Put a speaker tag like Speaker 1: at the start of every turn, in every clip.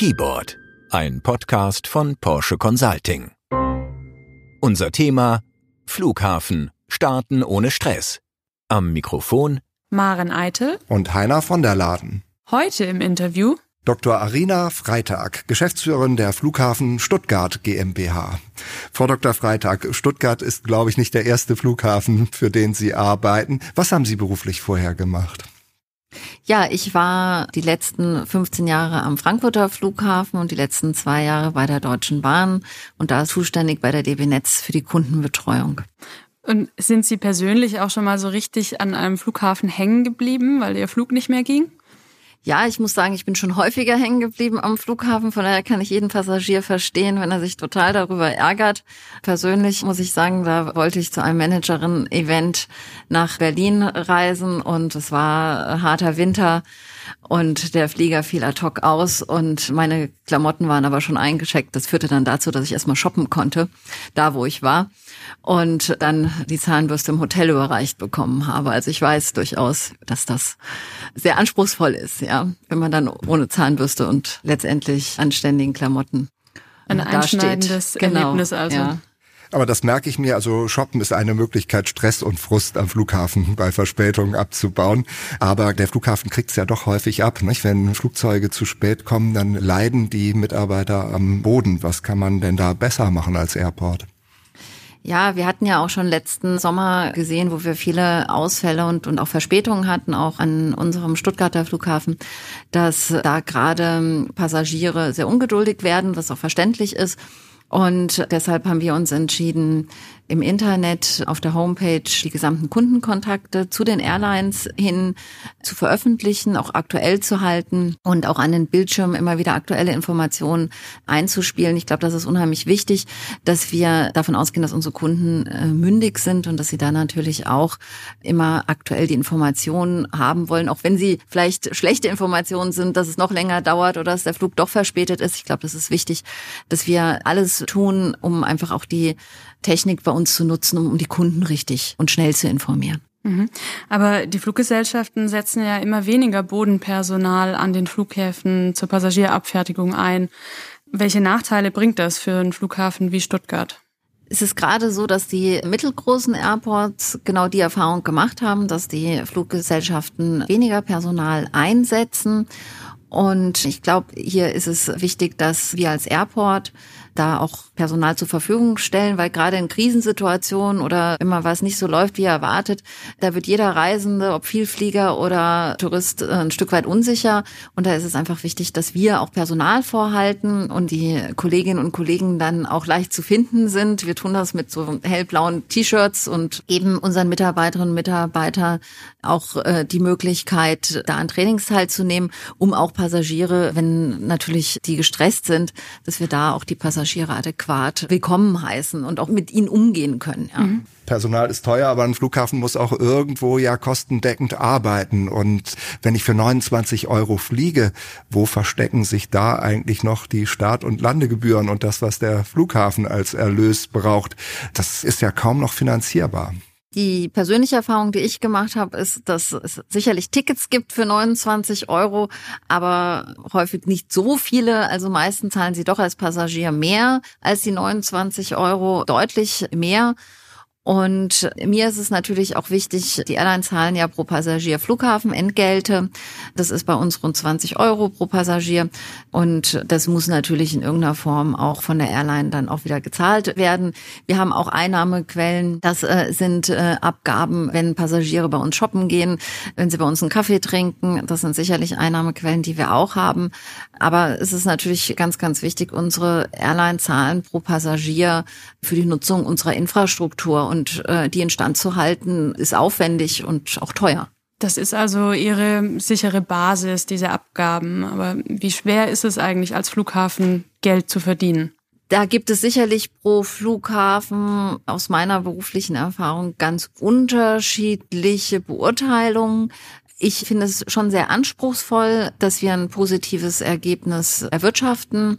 Speaker 1: Keyboard, ein Podcast von Porsche Consulting. Unser Thema Flughafen, starten ohne Stress. Am Mikrofon
Speaker 2: Maren Eitel
Speaker 3: und Heiner von der Laden.
Speaker 2: Heute im Interview
Speaker 3: Dr. Arina Freitag, Geschäftsführerin der Flughafen Stuttgart GmbH. Frau Dr. Freitag, Stuttgart ist, glaube ich, nicht der erste Flughafen, für den Sie arbeiten. Was haben Sie beruflich vorher gemacht?
Speaker 4: Ja, ich war die letzten 15 Jahre am Frankfurter Flughafen und die letzten zwei Jahre bei der Deutschen Bahn und da zuständig bei der DB Netz für die Kundenbetreuung.
Speaker 2: Und sind Sie persönlich auch schon mal so richtig an einem Flughafen hängen geblieben, weil Ihr Flug nicht mehr ging?
Speaker 4: Ja, ich muss sagen, ich bin schon häufiger hängen geblieben am Flughafen. Von daher kann ich jeden Passagier verstehen, wenn er sich total darüber ärgert. Persönlich muss ich sagen, da wollte ich zu einem Managerin-Event nach Berlin reisen und es war harter Winter und der Flieger fiel ad hoc aus und meine Klamotten waren aber schon eingecheckt. Das führte dann dazu, dass ich erstmal shoppen konnte, da wo ich war und dann die Zahnbürste im Hotel überreicht bekommen habe. Also ich weiß durchaus, dass das sehr anspruchsvoll ist, ja, wenn man dann ohne Zahnbürste und letztendlich anständigen Klamotten
Speaker 2: ein einschneidendes genau, Erlebnis also. Ja.
Speaker 3: Aber das merke ich mir, also Shoppen ist eine Möglichkeit, Stress und Frust am Flughafen bei Verspätungen abzubauen. Aber der Flughafen kriegt es ja doch häufig ab. Nicht? Wenn Flugzeuge zu spät kommen, dann leiden die Mitarbeiter am Boden. Was kann man denn da besser machen als Airport?
Speaker 4: Ja, wir hatten ja auch schon letzten Sommer gesehen, wo wir viele Ausfälle und, und auch Verspätungen hatten, auch an unserem Stuttgarter Flughafen, dass da gerade Passagiere sehr ungeduldig werden, was auch verständlich ist. Und deshalb haben wir uns entschieden, im Internet auf der Homepage die gesamten Kundenkontakte zu den Airlines hin zu veröffentlichen, auch aktuell zu halten und auch an den Bildschirmen immer wieder aktuelle Informationen einzuspielen. Ich glaube, das ist unheimlich wichtig, dass wir davon ausgehen, dass unsere Kunden äh, mündig sind und dass sie da natürlich auch immer aktuell die Informationen haben wollen, auch wenn sie vielleicht schlechte Informationen sind, dass es noch länger dauert oder dass der Flug doch verspätet ist. Ich glaube, das ist wichtig, dass wir alles tun, um einfach auch die Technik bei uns zu nutzen, um, die Kunden richtig und schnell zu informieren.
Speaker 2: Mhm. Aber die Fluggesellschaften setzen ja immer weniger Bodenpersonal an den Flughäfen zur Passagierabfertigung ein. Welche Nachteile bringt das für einen Flughafen wie Stuttgart?
Speaker 4: Es ist gerade so, dass die mittelgroßen Airports genau die Erfahrung gemacht haben, dass die Fluggesellschaften weniger Personal einsetzen. Und ich glaube, hier ist es wichtig, dass wir als Airport da auch Personal zur Verfügung stellen, weil gerade in Krisensituationen oder immer was nicht so läuft, wie erwartet, da wird jeder Reisende, ob Vielflieger oder Tourist, äh, ein Stück weit unsicher. Und da ist es einfach wichtig, dass wir auch Personal vorhalten und die Kolleginnen und Kollegen dann auch leicht zu finden sind. Wir tun das mit so hellblauen T-Shirts und geben unseren Mitarbeiterinnen und Mitarbeitern auch äh, die Möglichkeit, da an Trainings teilzunehmen, um auch Passagiere, wenn natürlich die gestresst sind, dass wir da auch die Passagiere Passagiere adäquat willkommen heißen und auch mit ihnen umgehen können. Ja. Mhm.
Speaker 3: Personal ist teuer, aber ein Flughafen muss auch irgendwo ja kostendeckend arbeiten. Und wenn ich für 29 Euro fliege, wo verstecken sich da eigentlich noch die Start- und Landegebühren und das, was der Flughafen als Erlös braucht? Das ist ja kaum noch finanzierbar.
Speaker 4: Die persönliche Erfahrung, die ich gemacht habe, ist, dass es sicherlich Tickets gibt für 29 Euro, aber häufig nicht so viele. Also meistens zahlen sie doch als Passagier mehr als die 29 Euro, deutlich mehr. Und mir ist es natürlich auch wichtig, die Airlines zahlen ja pro Passagier Flughafenentgelte. Das ist bei uns rund 20 Euro pro Passagier. Und das muss natürlich in irgendeiner Form auch von der Airline dann auch wieder gezahlt werden. Wir haben auch Einnahmequellen. Das äh, sind äh, Abgaben, wenn Passagiere bei uns shoppen gehen, wenn sie bei uns einen Kaffee trinken. Das sind sicherlich Einnahmequellen, die wir auch haben. Aber es ist natürlich ganz, ganz wichtig, unsere Airline zahlen pro Passagier für die Nutzung unserer Infrastruktur und äh, die instand zu halten, ist aufwendig und auch teuer.
Speaker 2: Das ist also Ihre sichere Basis, diese Abgaben. Aber wie schwer ist es eigentlich als Flughafen Geld zu verdienen?
Speaker 4: Da gibt es sicherlich pro Flughafen aus meiner beruflichen Erfahrung ganz unterschiedliche Beurteilungen. Ich finde es schon sehr anspruchsvoll, dass wir ein positives Ergebnis erwirtschaften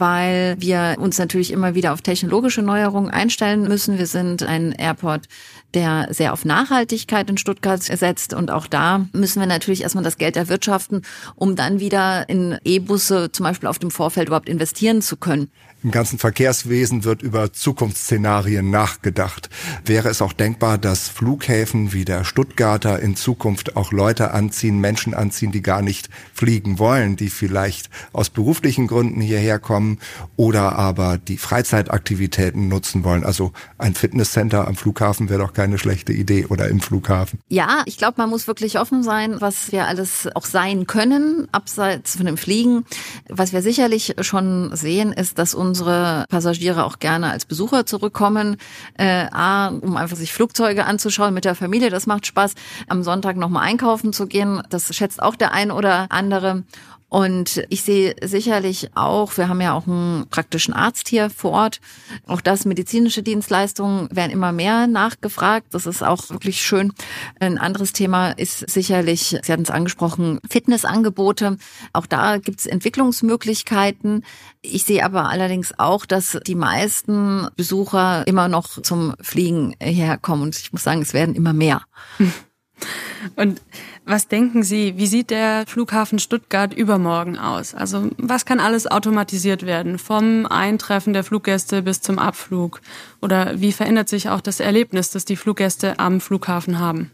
Speaker 4: weil wir uns natürlich immer wieder auf technologische Neuerungen einstellen müssen. Wir sind ein Airport, der sehr auf Nachhaltigkeit in Stuttgart setzt. Und auch da müssen wir natürlich erstmal das Geld erwirtschaften, um dann wieder in E-Busse zum Beispiel auf dem Vorfeld überhaupt investieren zu können.
Speaker 3: Im ganzen Verkehrswesen wird über Zukunftsszenarien nachgedacht. Wäre es auch denkbar, dass Flughäfen wie der Stuttgarter in Zukunft auch Leute anziehen, Menschen anziehen, die gar nicht fliegen wollen, die vielleicht aus beruflichen Gründen hierher kommen oder aber die Freizeitaktivitäten nutzen wollen? Also ein Fitnesscenter am Flughafen wäre doch keine schlechte Idee oder im Flughafen.
Speaker 4: Ja, ich glaube, man muss wirklich offen sein, was wir alles auch sein können, abseits von dem Fliegen. Was wir sicherlich schon sehen, ist, dass uns unsere Passagiere auch gerne als Besucher zurückkommen. Äh, A, um einfach sich Flugzeuge anzuschauen mit der Familie, das macht Spaß. Am Sonntag nochmal einkaufen zu gehen, das schätzt auch der ein oder andere. Und ich sehe sicherlich auch, wir haben ja auch einen praktischen Arzt hier vor Ort. Auch das medizinische Dienstleistungen werden immer mehr nachgefragt. Das ist auch wirklich schön. Ein anderes Thema ist sicherlich, Sie hatten es angesprochen, Fitnessangebote. Auch da gibt es Entwicklungsmöglichkeiten. Ich sehe aber allerdings auch, dass die meisten Besucher immer noch zum Fliegen herkommen. Und ich muss sagen, es werden immer mehr.
Speaker 2: Und was denken Sie, wie sieht der Flughafen Stuttgart übermorgen aus? Also was kann alles automatisiert werden, vom Eintreffen der Fluggäste bis zum Abflug? Oder wie verändert sich auch das Erlebnis, das die Fluggäste am Flughafen haben?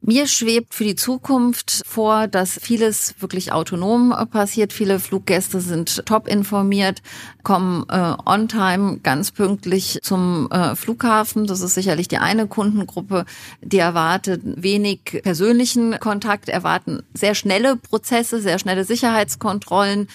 Speaker 4: Mir schwebt für die Zukunft vor, dass vieles wirklich autonom passiert. Viele Fluggäste sind top informiert, kommen äh, on time ganz pünktlich zum äh, Flughafen. Das ist sicherlich die eine Kundengruppe, die erwartet wenig persönlichen Kontakt, erwarten sehr schnelle Prozesse, sehr schnelle Sicherheitskontrollen,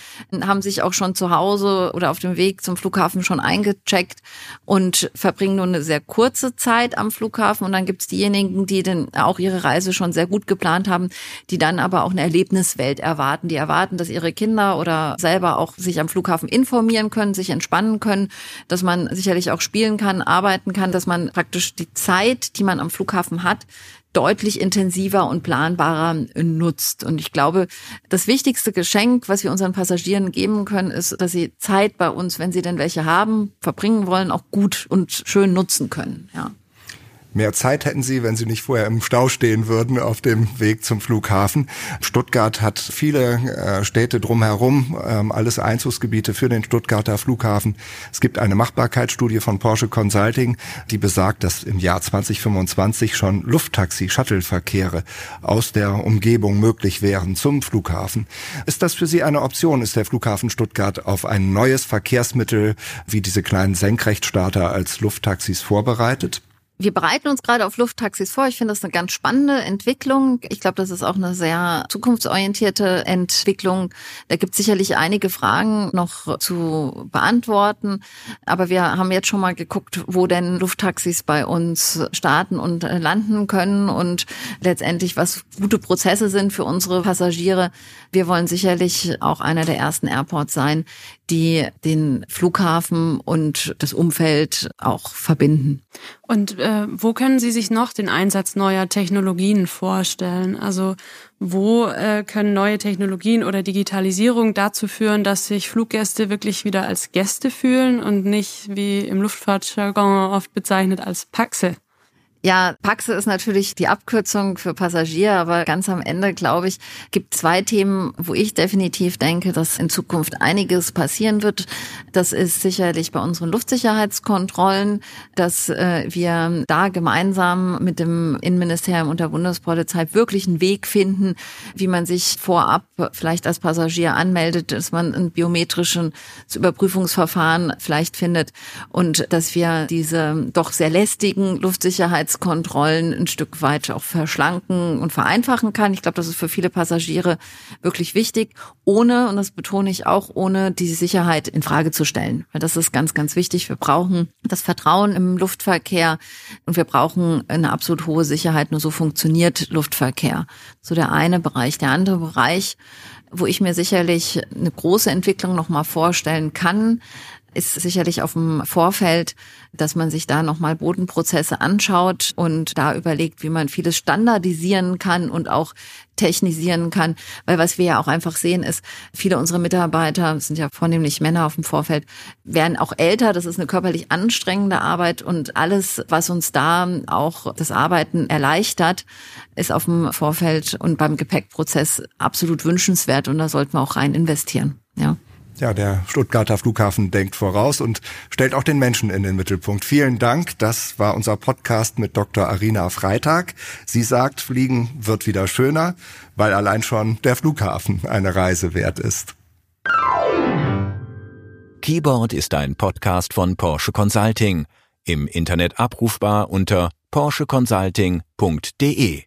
Speaker 4: haben sich auch schon zu Hause oder auf dem Weg zum Flughafen schon eingecheckt und verbringen nur eine sehr kurze Zeit am Flughafen. Und dann gibt es diejenigen, die dann auch ihre Reise schon sehr gut geplant haben, die dann aber auch eine Erlebniswelt erwarten. Die erwarten, dass ihre Kinder oder selber auch sich am Flughafen informieren können, sich entspannen können, dass man sicherlich auch spielen kann, arbeiten kann, dass man praktisch die Zeit, die man am Flughafen hat, deutlich intensiver und planbarer nutzt. Und ich glaube, das wichtigste Geschenk, was wir unseren Passagieren geben können, ist, dass sie Zeit bei uns, wenn sie denn welche haben, verbringen wollen, auch gut und schön nutzen können. Ja.
Speaker 3: Mehr Zeit hätten sie, wenn sie nicht vorher im Stau stehen würden auf dem Weg zum Flughafen. Stuttgart hat viele äh, Städte drumherum, ähm, alles Einzugsgebiete für den Stuttgarter Flughafen. Es gibt eine Machbarkeitsstudie von Porsche Consulting, die besagt, dass im Jahr 2025 schon Lufttaxi-Shuttle-Verkehre aus der Umgebung möglich wären zum Flughafen. Ist das für Sie eine Option? Ist der Flughafen Stuttgart auf ein neues Verkehrsmittel wie diese kleinen Senkrechtstarter als Lufttaxis vorbereitet?
Speaker 4: Wir bereiten uns gerade auf Lufttaxis vor. Ich finde das eine ganz spannende Entwicklung. Ich glaube, das ist auch eine sehr zukunftsorientierte Entwicklung. Da gibt es sicherlich einige Fragen noch zu beantworten. Aber wir haben jetzt schon mal geguckt, wo denn Lufttaxis bei uns starten und landen können und letztendlich, was gute Prozesse sind für unsere Passagiere. Wir wollen sicherlich auch einer der ersten Airports sein, die den Flughafen und das Umfeld auch verbinden.
Speaker 2: Und äh, wo können Sie sich noch den Einsatz neuer Technologien vorstellen? Also wo äh, können neue Technologien oder Digitalisierung dazu führen, dass sich Fluggäste wirklich wieder als Gäste fühlen und nicht wie im Luftfahrtjargon oft bezeichnet als Paxe?
Speaker 4: Ja, Paxe ist natürlich die Abkürzung für Passagier, aber ganz am Ende, glaube ich, gibt zwei Themen, wo ich definitiv denke, dass in Zukunft einiges passieren wird. Das ist sicherlich bei unseren Luftsicherheitskontrollen, dass äh, wir da gemeinsam mit dem Innenministerium und der Bundespolizei wirklich einen Weg finden, wie man sich vorab vielleicht als Passagier anmeldet, dass man ein biometrisches Überprüfungsverfahren vielleicht findet und dass wir diese doch sehr lästigen Luftsicherheits Sicherheitskontrollen ein Stück weit auch verschlanken und vereinfachen kann. Ich glaube, das ist für viele Passagiere wirklich wichtig, ohne, und das betone ich auch, ohne die Sicherheit in Frage zu stellen. Weil das ist ganz, ganz wichtig. Wir brauchen das Vertrauen im Luftverkehr und wir brauchen eine absolut hohe Sicherheit. Nur so funktioniert Luftverkehr. So der eine Bereich. Der andere Bereich, wo ich mir sicherlich eine große Entwicklung noch mal vorstellen kann, ist sicherlich auf dem Vorfeld, dass man sich da nochmal Bodenprozesse anschaut und da überlegt, wie man vieles standardisieren kann und auch technisieren kann. Weil was wir ja auch einfach sehen ist, viele unserer Mitarbeiter, sind ja vornehmlich Männer auf dem Vorfeld, werden auch älter. Das ist eine körperlich anstrengende Arbeit und alles, was uns da auch das Arbeiten erleichtert, ist auf dem Vorfeld und beim Gepäckprozess absolut wünschenswert und da sollten wir auch rein investieren. Ja.
Speaker 3: Ja, der Stuttgarter Flughafen denkt voraus und stellt auch den Menschen in den Mittelpunkt. Vielen Dank. Das war unser Podcast mit Dr. Arina Freitag. Sie sagt, Fliegen wird wieder schöner, weil allein schon der Flughafen eine Reise wert ist.
Speaker 1: Keyboard ist ein Podcast von Porsche Consulting. Im Internet abrufbar unter porscheconsulting.de.